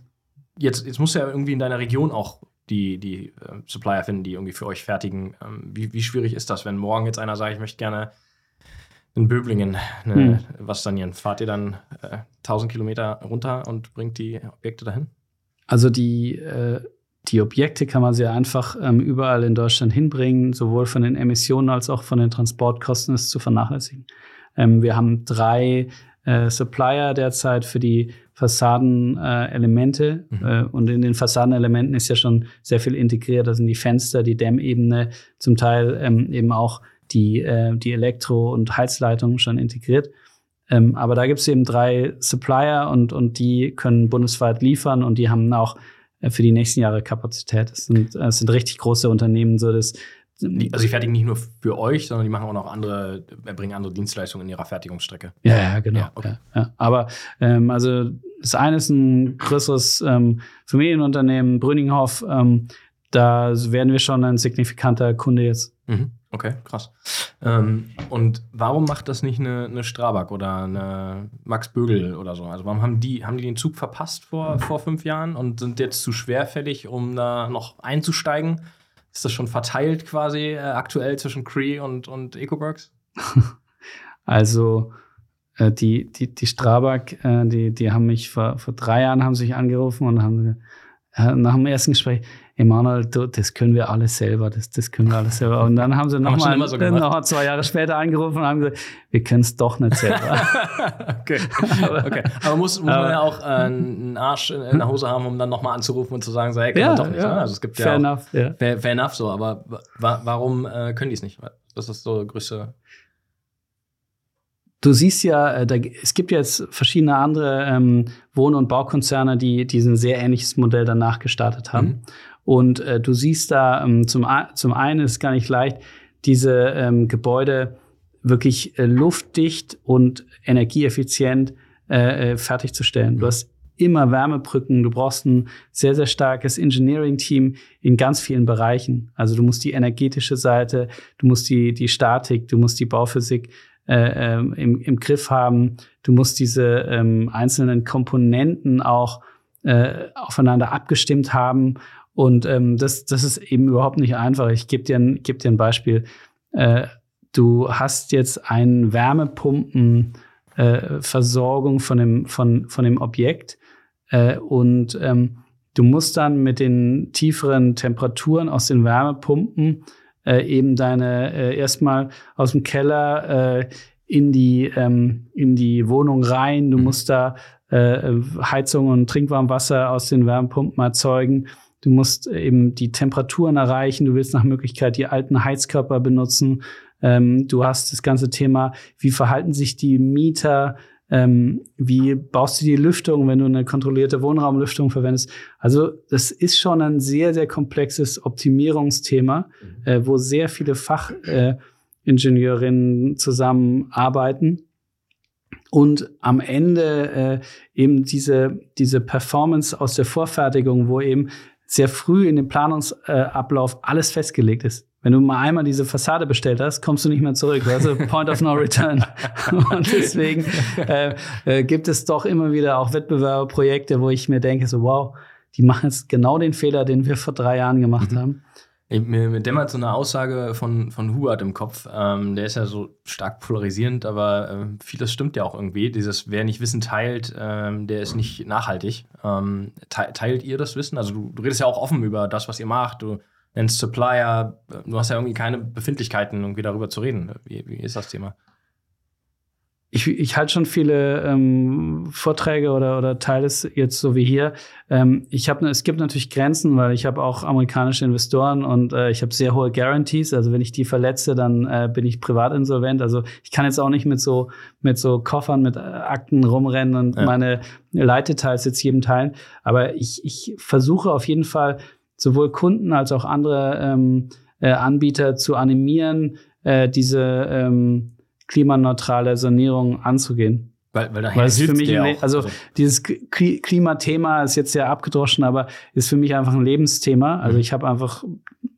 jetzt, jetzt musst du ja irgendwie in deiner Region auch die, die äh, Supplier finden, die irgendwie für euch fertigen. Ähm, wie, wie schwierig ist das, wenn morgen jetzt einer sagt, ich möchte gerne in Böblingen ne, hm. was sanieren? Fahrt ihr dann äh, 1000 Kilometer runter und bringt die Objekte dahin? Also die äh, die Objekte kann man sehr einfach ähm, überall in Deutschland hinbringen, sowohl von den Emissionen als auch von den Transportkosten ist zu vernachlässigen. Ähm, wir haben drei äh, Supplier derzeit für die Fassadenelemente äh, mhm. äh, und in den Fassadenelementen ist ja schon sehr viel integriert. Da sind die Fenster, die Dämmebene, zum Teil ähm, eben auch die, äh, die Elektro- und Heizleitungen schon integriert. Ähm, aber da gibt es eben drei Supplier und, und die können bundesweit liefern und die haben auch für die nächsten Jahre Kapazität. Es sind, äh, es sind richtig große Unternehmen, so dass also sie fertigen nicht nur für euch, sondern die machen auch noch andere, erbringen andere Dienstleistungen in ihrer Fertigungsstrecke. Ja, ja, genau. Ja, okay. ja, ja. Aber ähm, also das eine ist ein größeres ähm, Familienunternehmen, Brüninghoff. Ähm, da werden wir schon ein signifikanter Kunde jetzt. Mhm. Okay, krass. Ähm, und warum macht das nicht eine, eine Strabag oder eine Max Bögel oder so? Also warum haben die, haben die den Zug verpasst vor, vor fünf Jahren und sind jetzt zu schwerfällig, um da noch einzusteigen? Ist das schon verteilt quasi äh, aktuell zwischen Cree und, und EcoWorks? also äh, die, die, die Strabag, äh, die, die haben mich vor, vor drei Jahren haben sich angerufen und haben äh, nach dem ersten Gespräch, Emanuel, das können wir alles selber, das, das können wir alles selber. Und dann haben sie nochmal so noch zwei Jahre später angerufen und haben gesagt, wir können es doch nicht selber. okay. okay. Aber muss, muss man ja auch äh, einen Arsch in der Hose haben, um dann nochmal anzurufen und zu sagen, so, hey, kann ja, doch nicht. Ja. Ne? Also es gibt fair ja auch, enough, ja. Fair, fair, enough so, aber wa warum äh, können die es nicht? Das ist so größte Du siehst ja, äh, da, es gibt jetzt verschiedene andere ähm, Wohn- und Baukonzerne, die diesen sehr ähnliches Modell danach gestartet haben. Mhm. Und äh, du siehst da ähm, zum, zum einen ist gar nicht leicht, diese ähm, Gebäude wirklich äh, luftdicht und energieeffizient äh, äh fertigzustellen. Du hast immer Wärmebrücken, du brauchst ein sehr, sehr starkes Engineering-Team in ganz vielen Bereichen. Also du musst die energetische Seite, du musst die, die Statik, du musst die Bauphysik äh, ähm, im, im Griff haben, du musst diese ähm, einzelnen Komponenten auch äh, aufeinander abgestimmt haben. Und ähm, das, das ist eben überhaupt nicht einfach. Ich gebe dir, ein, geb dir ein Beispiel. Äh, du hast jetzt einen Wärmepumpen äh, von dem, von, von dem Objekt. Äh, und ähm, du musst dann mit den tieferen Temperaturen aus den Wärmepumpen äh, eben deine äh, erstmal aus dem Keller äh, in die ähm, in die Wohnung rein. Du mhm. musst da äh, Heizung und Trinkwarmwasser aus den Wärmepumpen erzeugen. Du musst eben die Temperaturen erreichen. Du willst nach Möglichkeit die alten Heizkörper benutzen. Ähm, du hast das ganze Thema, wie verhalten sich die Mieter, ähm, wie baust du die Lüftung, wenn du eine kontrollierte Wohnraumlüftung verwendest. Also das ist schon ein sehr, sehr komplexes Optimierungsthema, mhm. äh, wo sehr viele Fachingenieurinnen äh, zusammenarbeiten. Und am Ende äh, eben diese, diese Performance aus der Vorfertigung, wo eben sehr früh in dem Planungsablauf alles festgelegt ist. Wenn du mal einmal diese Fassade bestellt hast, kommst du nicht mehr zurück. Also Point of No Return. und deswegen äh, äh, gibt es doch immer wieder auch Wettbewerberprojekte, wo ich mir denke, so wow, die machen jetzt genau den Fehler, den wir vor drei Jahren gemacht mhm. haben. Mir, mir dämmert so eine Aussage von, von Huart im Kopf. Ähm, der ist ja so stark polarisierend, aber äh, vieles stimmt ja auch irgendwie. Dieses, wer nicht Wissen teilt, ähm, der ist nicht nachhaltig. Ähm, te teilt ihr das Wissen? Also du, du redest ja auch offen über das, was ihr macht. Du nennst Supplier, du hast ja irgendwie keine Befindlichkeiten, irgendwie darüber zu reden. Wie, wie ist das Thema? Ich, ich halte schon viele ähm, Vorträge oder, oder teile es jetzt so wie hier. Ähm, ich habe, es gibt natürlich Grenzen, weil ich habe auch amerikanische Investoren und äh, ich habe sehr hohe Guarantees. Also wenn ich die verletze, dann äh, bin ich privat insolvent. Also ich kann jetzt auch nicht mit so mit so Koffern, mit äh, Akten rumrennen und ja. meine Leitdetails jetzt jedem teilen. Aber ich, ich versuche auf jeden Fall sowohl Kunden als auch andere ähm, äh, Anbieter zu animieren, äh, diese ähm, klimaneutrale Sanierung anzugehen. Weil, weil, weil es für mich, ein, also, also dieses Klimathema ist jetzt sehr abgedroschen, aber ist für mich einfach ein Lebensthema. Also mhm. ich habe einfach,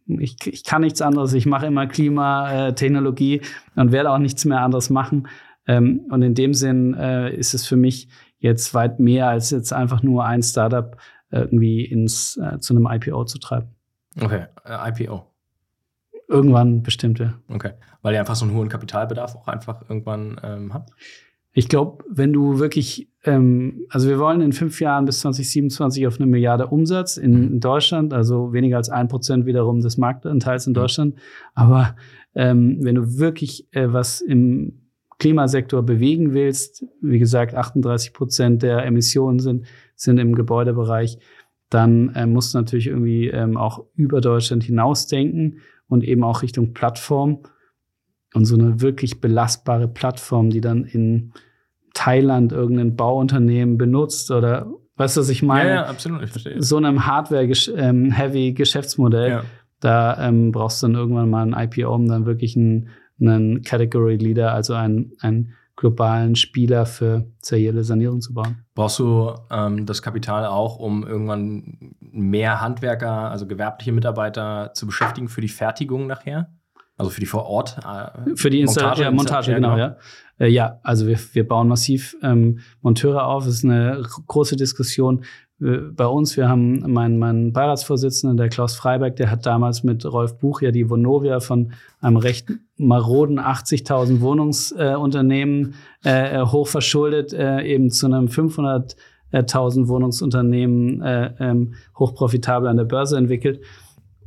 ich, ich kann nichts anderes. Ich mache immer Klimatechnologie und werde auch nichts mehr anderes machen. Ähm, und in dem Sinn äh, ist es für mich jetzt weit mehr als jetzt einfach nur ein Startup irgendwie ins, äh, zu einem IPO zu treiben. Okay, äh, IPO. Irgendwann bestimmte. Okay, weil ihr einfach so einen hohen Kapitalbedarf auch einfach irgendwann ähm, habt? Ich glaube, wenn du wirklich, ähm, also wir wollen in fünf Jahren bis 2027 auf eine Milliarde Umsatz in, mhm. in Deutschland, also weniger als ein Prozent wiederum des Marktanteils in mhm. Deutschland. Aber ähm, wenn du wirklich äh, was im Klimasektor bewegen willst, wie gesagt, 38 Prozent der Emissionen sind, sind im Gebäudebereich, dann äh, musst du natürlich irgendwie ähm, auch über Deutschland hinausdenken und eben auch Richtung Plattform und so eine wirklich belastbare Plattform, die dann in Thailand irgendein Bauunternehmen benutzt oder weißt du, was ich meine? Ja, ja absolut, ich verstehe. So einem Hardware-heavy ähm, Geschäftsmodell, ja. da ähm, brauchst du dann irgendwann mal ein IPO, um dann wirklich einen, einen Category Leader, also ein, ein globalen Spieler für serielle Sanierung zu bauen. Brauchst du ähm, das Kapital auch, um irgendwann mehr Handwerker, also gewerbliche Mitarbeiter zu beschäftigen für die Fertigung nachher? Also für die vor Ort? Äh, für die Montage, ja, Montage genau, genau, ja. Äh, ja, also wir, wir bauen massiv ähm, Monteure auf. Es ist eine große Diskussion, bei uns, wir haben meinen, meinen Beiratsvorsitzenden, der Klaus Freiberg, der hat damals mit Rolf Buch ja die Vonovia von einem recht maroden 80.000 Wohnungsunternehmen äh, äh, hochverschuldet, äh, eben zu einem 500.000 Wohnungsunternehmen äh, ähm, hochprofitabel an der Börse entwickelt.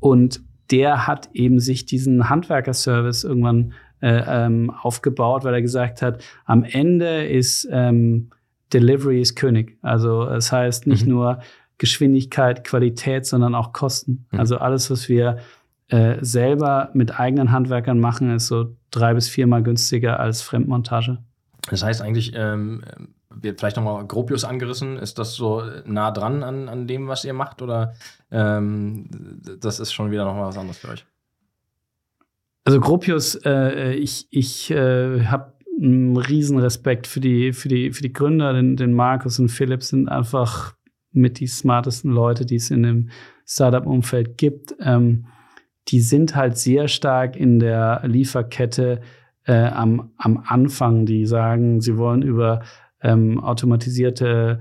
Und der hat eben sich diesen Handwerkerservice irgendwann äh, ähm, aufgebaut, weil er gesagt hat, am Ende ist ähm, Delivery ist König. Also es das heißt nicht mhm. nur Geschwindigkeit, Qualität, sondern auch Kosten. Mhm. Also alles, was wir äh, selber mit eigenen Handwerkern machen, ist so drei bis viermal günstiger als Fremdmontage. Das heißt eigentlich, ähm, wird vielleicht nochmal Gropius angerissen. Ist das so nah dran an, an dem, was ihr macht? Oder ähm, das ist schon wieder nochmal was anderes für euch? Also Gropius, äh, ich, ich äh, habe einen riesen Respekt für die, für die, für die Gründer, den, den Markus und Philipp sind einfach mit die smartesten Leute, die es in dem Startup-Umfeld gibt. Ähm, die sind halt sehr stark in der Lieferkette äh, am, am Anfang. Die sagen, sie wollen über ähm, automatisierte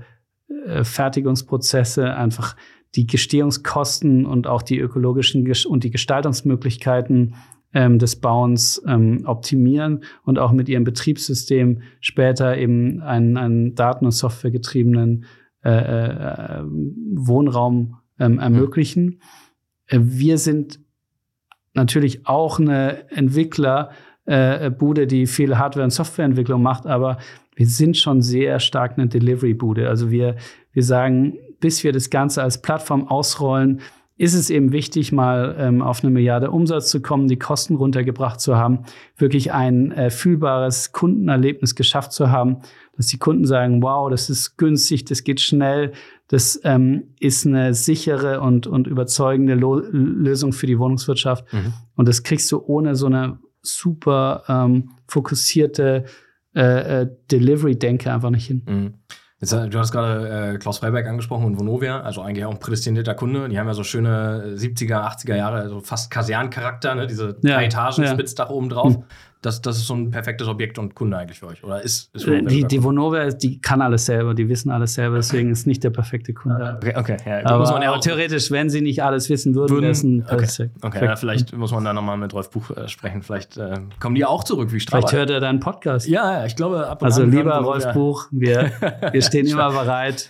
äh, Fertigungsprozesse einfach die Gestehungskosten und auch die ökologischen und die Gestaltungsmöglichkeiten ähm, des Bauens ähm, optimieren und auch mit ihrem Betriebssystem später eben einen, einen daten- und softwaregetriebenen äh, äh, Wohnraum ähm, ermöglichen. Äh, wir sind natürlich auch eine Entwicklerbude, äh, die viel Hardware- und Softwareentwicklung macht, aber wir sind schon sehr stark eine Delivery-Bude. Also wir, wir sagen, bis wir das Ganze als Plattform ausrollen, ist es eben wichtig, mal ähm, auf eine Milliarde Umsatz zu kommen, die Kosten runtergebracht zu haben, wirklich ein äh, fühlbares Kundenerlebnis geschafft zu haben, dass die Kunden sagen, wow, das ist günstig, das geht schnell, das ähm, ist eine sichere und, und überzeugende Lo Lösung für die Wohnungswirtschaft. Mhm. Und das kriegst du ohne so eine super ähm, fokussierte äh, äh, Delivery-Denke einfach nicht hin. Mhm. Jetzt, äh, du hast gerade äh, Klaus Freiberg angesprochen und Vonovia, also eigentlich auch ein prädestinierter Kunde. Die haben ja so schöne 70er, 80er Jahre, also fast Kaserncharakter, ne? diese ja, drei Etagen, ja. Spitzdach oben drauf. Mhm das, das ist so ein perfektes Objekt und Kunde eigentlich für euch. Oder ist, ist äh, die, die Vonovia, die kann alles selber, die wissen alles selber, deswegen ist nicht der perfekte Kunde. Okay, okay. Ja, aber, muss man ja auch theoretisch, wenn sie nicht alles wissen würden, würden ein okay, okay ja, vielleicht muss man da nochmal mit Rolf Buch äh, sprechen. Vielleicht äh, kommen die auch zurück wie Strabag. Vielleicht hört er deinen Podcast. Ja, ich glaube, ab und Also lieber Rolf Buch, wir, wir stehen immer bereit.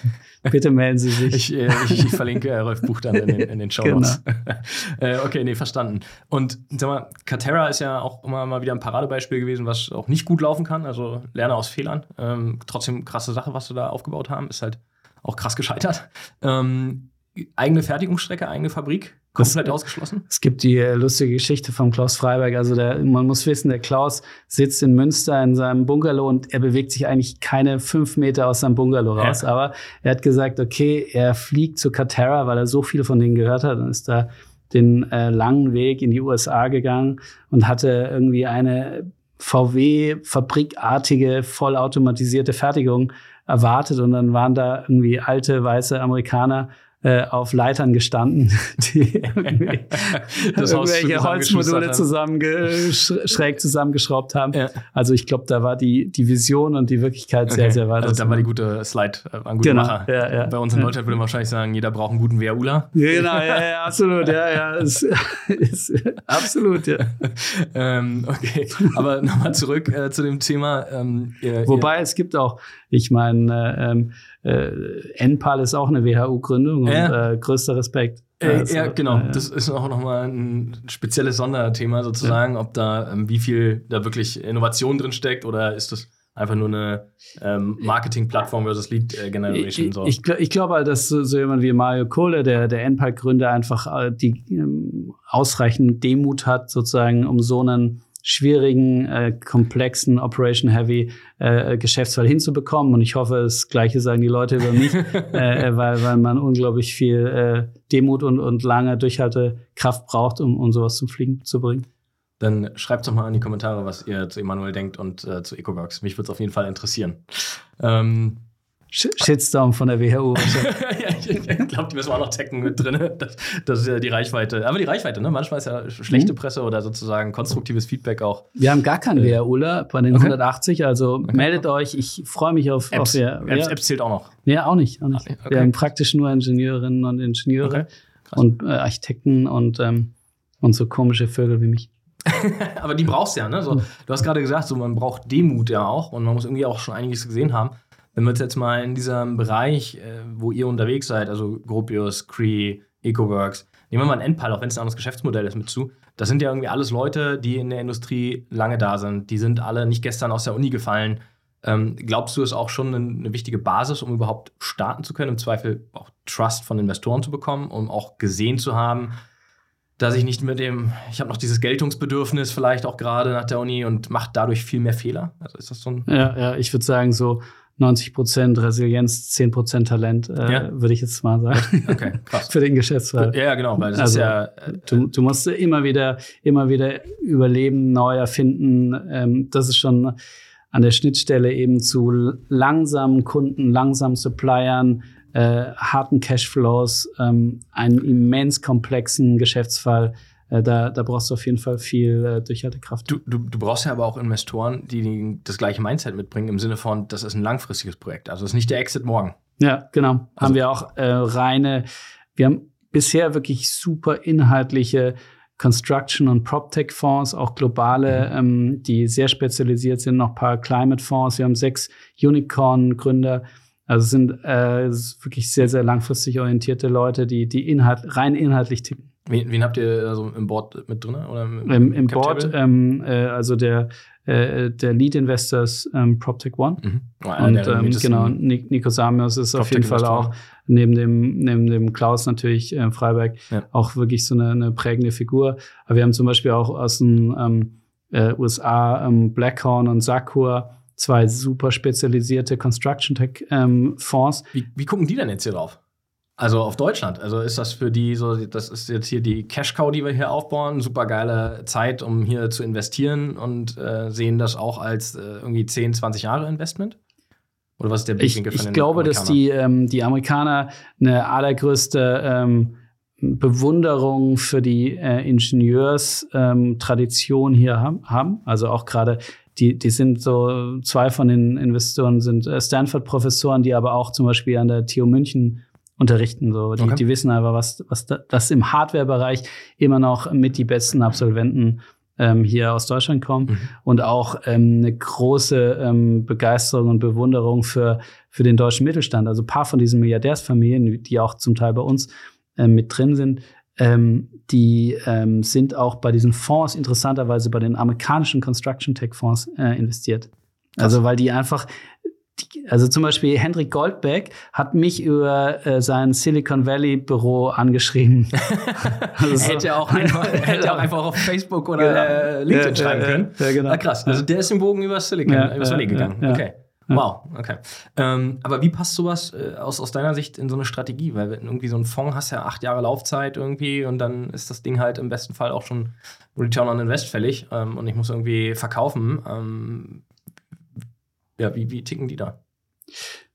Bitte melden Sie sich. Ich, äh, ich, ich verlinke äh, Rolf Buch dann in den, in den Show Notes. Genau. äh, okay, nee, verstanden. Und sag mal, Katerra ist ja auch immer mal wieder ein Paradebeispiel gewesen, was auch nicht gut laufen kann. Also lerne aus Fehlern. Ähm, trotzdem krasse Sache, was sie da aufgebaut haben. Ist halt auch krass gescheitert. Ähm, eigene Fertigungsstrecke, eigene Fabrik. Komplett das, ausgeschlossen? Es gibt die äh, lustige Geschichte von Klaus Freiberg. Also der, man muss wissen, der Klaus sitzt in Münster in seinem Bungalow und er bewegt sich eigentlich keine fünf Meter aus seinem Bungalow raus. Ja. Aber er hat gesagt, okay, er fliegt zu Katera, weil er so viel von denen gehört hat und ist da den äh, langen Weg in die USA gegangen und hatte irgendwie eine VW-fabrikartige, vollautomatisierte Fertigung erwartet. Und dann waren da irgendwie alte weiße Amerikaner äh, auf Leitern gestanden, die irgendwelche Holzmodule zusammenge schräg zusammengeschraubt haben. Ja. Also ich glaube, da war die, die Vision und die Wirklichkeit okay. sehr, sehr weit. Also da war die gute Slide, äh, ein guter genau. Macher. Ja, ja. Bei uns in Deutschland würde man wahrscheinlich sagen, jeder braucht einen guten Wehrula. Genau, ja, ja, absolut, ja, ja. Ist, ist, absolut, ja. ähm, okay, aber nochmal zurück äh, zu dem Thema. Ähm, ihr, Wobei ihr es gibt auch, ich meine, äh, ähm, äh, NPAL ist auch eine WHU-Gründung ja. und äh, größter Respekt. Äh, also, ja, genau. Äh, das ist auch nochmal ein spezielles Sonderthema sozusagen, ja. ob da, ähm, wie viel da wirklich Innovation drin steckt oder ist das einfach nur eine ähm, Marketing-Plattform versus Lead äh, Generation. So. Ich, ich, ich glaube halt, dass so, so, jemand wie Mario Kohle, der, der NPAL-Gründer, einfach äh, die ähm, ausreichend Demut hat, sozusagen, um so einen schwierigen, äh, komplexen, Operation-Heavy äh, Geschäftsfall hinzubekommen. Und ich hoffe, das Gleiche sagen die Leute über mich, äh, äh, weil, weil man unglaublich viel äh, Demut und, und lange Durchhaltekraft braucht, um, um sowas zum Fliegen zu bringen. Dann schreibt doch mal in die Kommentare, was ihr zu Emanuel denkt und äh, zu EcoWorks. Mich würde es auf jeden Fall interessieren. Ähm, Shitstorm von der WHU. ja, ich glaube, die müssen wir auch noch tecken mit drin. Das, das, ist ja die Reichweite. Aber die Reichweite, ne? Manchmal ist ja schlechte mhm. Presse oder sozusagen konstruktives Feedback auch. Wir haben gar keinen äh, WHUler bei den okay. 180, also okay. meldet euch. Ich freue mich auf, Apps. auf ja, Apps, Apps zählt auch noch. Ja, auch nicht. Auch nicht. Okay. Wir haben praktisch nur Ingenieurinnen und Ingenieure und äh, Architekten und, ähm, und so komische Vögel wie mich. Aber die brauchst du ja, ne? So, du hast gerade gesagt, so, man braucht Demut ja auch und man muss irgendwie auch schon einiges gesehen haben. Wenn wir uns jetzt mal in diesem Bereich, äh, wo ihr unterwegs seid, also Gropius, Cree, EcoWorks, nehmen wir mal ein Endpal, auch wenn es ein anderes Geschäftsmodell ist, mit zu. Das sind ja irgendwie alles Leute, die in der Industrie lange da sind. Die sind alle nicht gestern aus der Uni gefallen. Ähm, glaubst du, ist auch schon eine, eine, wichtige Basis, um überhaupt starten zu können, im Zweifel auch Trust von Investoren zu bekommen, um auch gesehen zu haben, dass ich nicht mit dem, ich habe noch dieses Geltungsbedürfnis vielleicht auch gerade nach der Uni und mache dadurch viel mehr Fehler? Also ist das so ein. Ja, ja, ich würde sagen, so 90 Prozent Resilienz, 10 Prozent Talent, äh, ja. würde ich jetzt mal sagen. Okay, krass. Für den Geschäftsfall. Ja, genau, weil das also, ist ja. Äh, du, du, musst immer wieder, immer wieder überleben, neu erfinden. Ähm, das ist schon an der Schnittstelle eben zu langsamen Kunden, langsamen Suppliern, äh, harten Cashflows, ähm, einen immens komplexen Geschäftsfall. Äh, da, da brauchst du auf jeden Fall viel äh, Durchhaltekraft. Du, du, du brauchst ja aber auch Investoren, die, das gleiche Mindset mitbringen, im Sinne von, das ist ein langfristiges Projekt. Also das ist nicht der Exit morgen. Ja, genau. Also, haben wir auch äh, reine, wir haben bisher wirklich super inhaltliche Construction- und PropTech-Fonds, auch globale, mhm. ähm, die sehr spezialisiert sind, noch ein paar Climate-Fonds. Wir haben sechs Unicorn-Gründer. Also sind äh, wirklich sehr, sehr langfristig orientierte Leute, die, die Inhalt, rein inhaltlich ticken. Wen, wen habt ihr also im Board mit drin? Oder im, Im, im Board, ähm, äh, also der, äh, der Lead Investor ist ähm, PropTech One. Mhm. Oh, und ähm, genau, Nico Samios ist auf jeden Fall auch neben dem, neben dem Klaus natürlich äh, Freiberg ja. auch wirklich so eine, eine, prägende Figur. Aber wir haben zum Beispiel auch aus den ähm, äh, USA ähm, Blackhorn und Sakur zwei super spezialisierte Construction Tech ähm, Fonds. Wie, wie gucken die denn jetzt hier drauf? Also auf Deutschland. Also ist das für die so, das ist jetzt hier die Cash Cow, die wir hier aufbauen. Super geile Zeit, um hier zu investieren und äh, sehen das auch als äh, irgendwie 10, 20 Jahre Investment? Oder was ist der Blickwinkel Ich, ich glaube, dass die, ähm, die Amerikaner eine allergrößte ähm, Bewunderung für die äh, Ingenieurstradition ähm, hier haben, haben. Also auch gerade die, die sind so, zwei von den Investoren sind äh, Stanford-Professoren, die aber auch zum Beispiel an der TU München unterrichten. So. Die, okay. die wissen aber, was, was da, das im Hardware-Bereich immer noch mit die besten Absolventen ähm, hier aus Deutschland kommen mhm. und auch ähm, eine große ähm, Begeisterung und Bewunderung für, für den deutschen Mittelstand. Also ein paar von diesen Milliardärsfamilien, die auch zum Teil bei uns ähm, mit drin sind, ähm, die ähm, sind auch bei diesen Fonds interessanterweise bei den amerikanischen Construction Tech Fonds äh, investiert. Also weil die einfach also zum Beispiel Hendrik Goldbeck hat mich über äh, sein Silicon Valley Büro angeschrieben. also hätte er auch einfach, hätte auch einfach auf Facebook oder genau. äh, LinkedIn ja, schreiben können. Ja, genau. Ah, krass. Also der ist im Bogen über Silicon, ja, über Valley gegangen. Okay. Wow, okay. Ähm, aber wie passt sowas äh, aus, aus deiner Sicht in so eine Strategie? Weil irgendwie so ein Fonds hast ja acht Jahre Laufzeit irgendwie und dann ist das Ding halt im besten Fall auch schon Return on Invest fällig ähm, und ich muss irgendwie verkaufen. Ähm, ja, wie, wie ticken die da?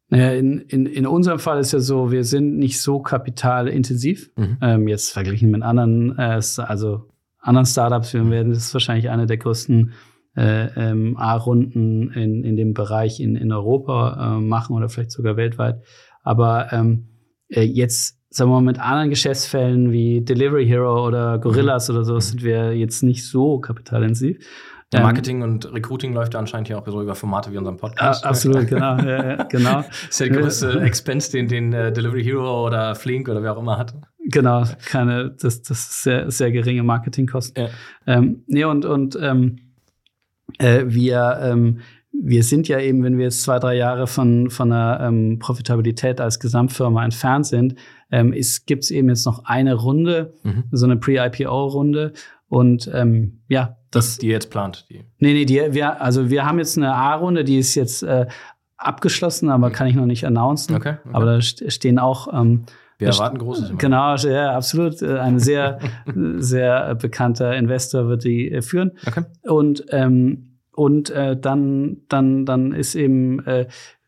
Naja, in, in, in unserem Fall ist ja so, wir sind nicht so kapitalintensiv. Mhm. Ähm, jetzt verglichen mit anderen, äh, also anderen Startups, wir werden das ist wahrscheinlich eine der größten äh, ähm, A-Runden in, in dem Bereich in, in Europa äh, machen oder vielleicht sogar weltweit. Aber ähm, äh, jetzt, sagen wir mal, mit anderen Geschäftsfällen wie Delivery Hero oder Gorillas mhm. oder so mhm. sind wir jetzt nicht so kapitalintensiv. Der ähm, Marketing ähm, und Recruiting läuft ja anscheinend hier auch so über Formate wie unseren Podcast. Ah, absolut, genau. ja, genau. Das ist ja der größte Expense, den, den uh, Delivery Hero oder Flink oder wer auch immer hat. Genau, keine, das, das ist sehr, sehr geringe Marketingkosten. Ja. Ähm, nee, und, und ähm, äh, wir, ähm, wir sind ja eben, wenn wir jetzt zwei, drei Jahre von, von einer ähm, Profitabilität als Gesamtfirma entfernt sind, ähm, gibt es eben jetzt noch eine Runde, mhm. so eine Pre-IPO-Runde. Und ähm, ja, das, die jetzt plant. Die. Nee, nee, die, wir, also wir haben jetzt eine A-Runde, die ist jetzt äh, abgeschlossen, aber kann ich noch nicht announcen. Okay, okay. Aber da stehen auch. Ähm, wir erwarten Großes. Immer. Genau, ja, absolut. Äh, ein sehr, sehr bekannter Investor wird die äh, führen. Okay. Und, ähm, und äh, dann, dann, dann ist eben äh,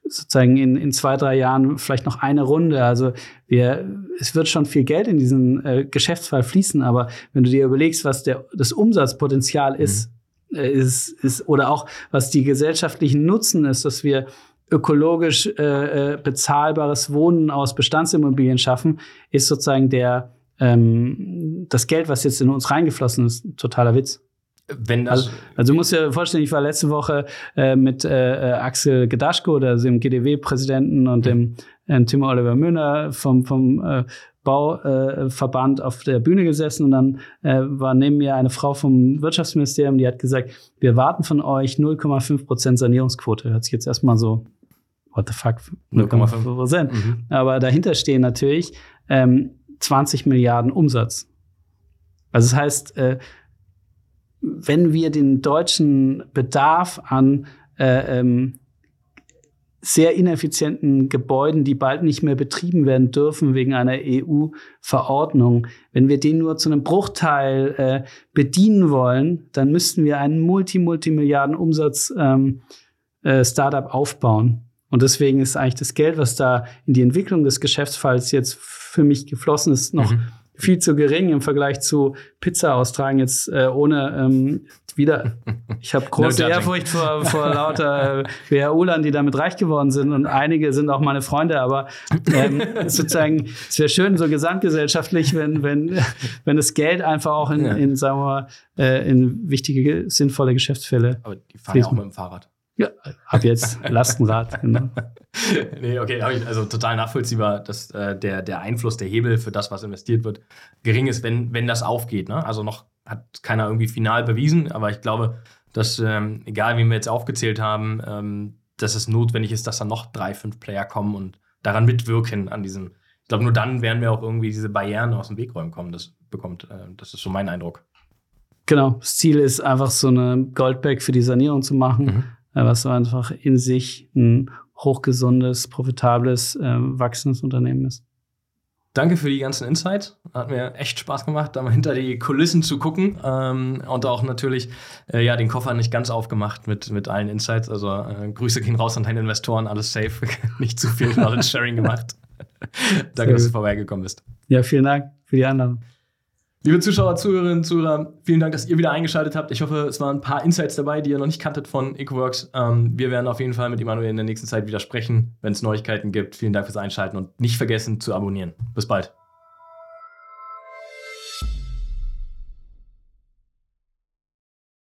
sozusagen in, in zwei, drei Jahren vielleicht noch eine Runde. Also wir, es wird schon viel Geld in diesen äh, Geschäftsfall fließen, aber wenn du dir überlegst, was der, das Umsatzpotenzial mhm. ist, äh, ist, ist, oder auch was die gesellschaftlichen Nutzen ist, dass wir ökologisch äh, äh bezahlbares Wohnen aus Bestandsimmobilien schaffen, ist sozusagen der ähm, das Geld, was jetzt in uns reingeflossen ist, totaler Witz. Wenn das also, also du musst dir vorstellen, ich war letzte Woche äh, mit äh, Axel Gedaschko, also dem GDW-Präsidenten und dem äh, Tim Oliver Müller vom, vom äh, Bauverband äh, auf der Bühne gesessen und dann äh, war neben mir eine Frau vom Wirtschaftsministerium, die hat gesagt, wir warten von euch 0,5 Prozent Sanierungsquote. Hört sich jetzt erstmal so, what the fuck, 0,5 Prozent. Mhm. Aber dahinter stehen natürlich ähm, 20 Milliarden Umsatz. Also das heißt, äh, wenn wir den deutschen Bedarf an äh, ähm, sehr ineffizienten Gebäuden, die bald nicht mehr betrieben werden dürfen wegen einer EU-Verordnung, wenn wir den nur zu einem Bruchteil äh, bedienen wollen, dann müssten wir einen Multi-Multimilliarden Umsatz ähm, äh, aufbauen. Und deswegen ist eigentlich das Geld, was da in die Entwicklung des Geschäftsfalls jetzt für mich geflossen ist, noch mhm. Viel zu gering im Vergleich zu Pizza austragen. Jetzt äh, ohne ähm, wieder, ich habe große no Ehrfurcht vor, vor lauter äh, WHU-Lern, die damit reich geworden sind. Und einige sind auch meine Freunde, aber ähm, sozusagen, es wäre schön, so gesamtgesellschaftlich, wenn, wenn, wenn das Geld einfach auch in, ja. in sagen wir mal, äh, in wichtige, sinnvolle Geschäftsfälle. Aber die fahren ja auch mit dem Fahrrad. Ja, ab jetzt Lastenrad, genau. nee, okay, also total nachvollziehbar, dass äh, der, der Einfluss, der Hebel für das, was investiert wird, gering ist, wenn, wenn das aufgeht. Ne? Also noch hat keiner irgendwie final bewiesen, aber ich glaube, dass, ähm, egal wie wir jetzt aufgezählt haben, ähm, dass es notwendig ist, dass da noch drei, fünf Player kommen und daran mitwirken an diesem. Ich glaube, nur dann werden wir auch irgendwie diese Barrieren aus dem Weg räumen kommen. Das bekommt, äh, das ist so mein Eindruck. Genau, das Ziel ist einfach so eine Goldback für die Sanierung zu machen. Mhm was einfach in sich ein hochgesundes, profitables, äh, wachsendes Unternehmen ist. Danke für die ganzen Insights. Hat mir echt Spaß gemacht, da mal hinter die Kulissen zu gucken. Ähm, und auch natürlich äh, ja, den Koffer nicht ganz aufgemacht mit, mit allen Insights. Also äh, Grüße gehen raus an deine Investoren, alles safe. nicht zu viel Knowledge Sharing gemacht. Danke, dass du vorbeigekommen bist. Ja, vielen Dank für die Einladung. Liebe Zuschauer, Zuhörerinnen, Zuhörer, vielen Dank, dass ihr wieder eingeschaltet habt. Ich hoffe, es waren ein paar Insights dabei, die ihr noch nicht kanntet von EcoWorks. Ähm, wir werden auf jeden Fall mit Emanuel in der nächsten Zeit wieder sprechen, wenn es Neuigkeiten gibt. Vielen Dank fürs Einschalten und nicht vergessen zu abonnieren. Bis bald.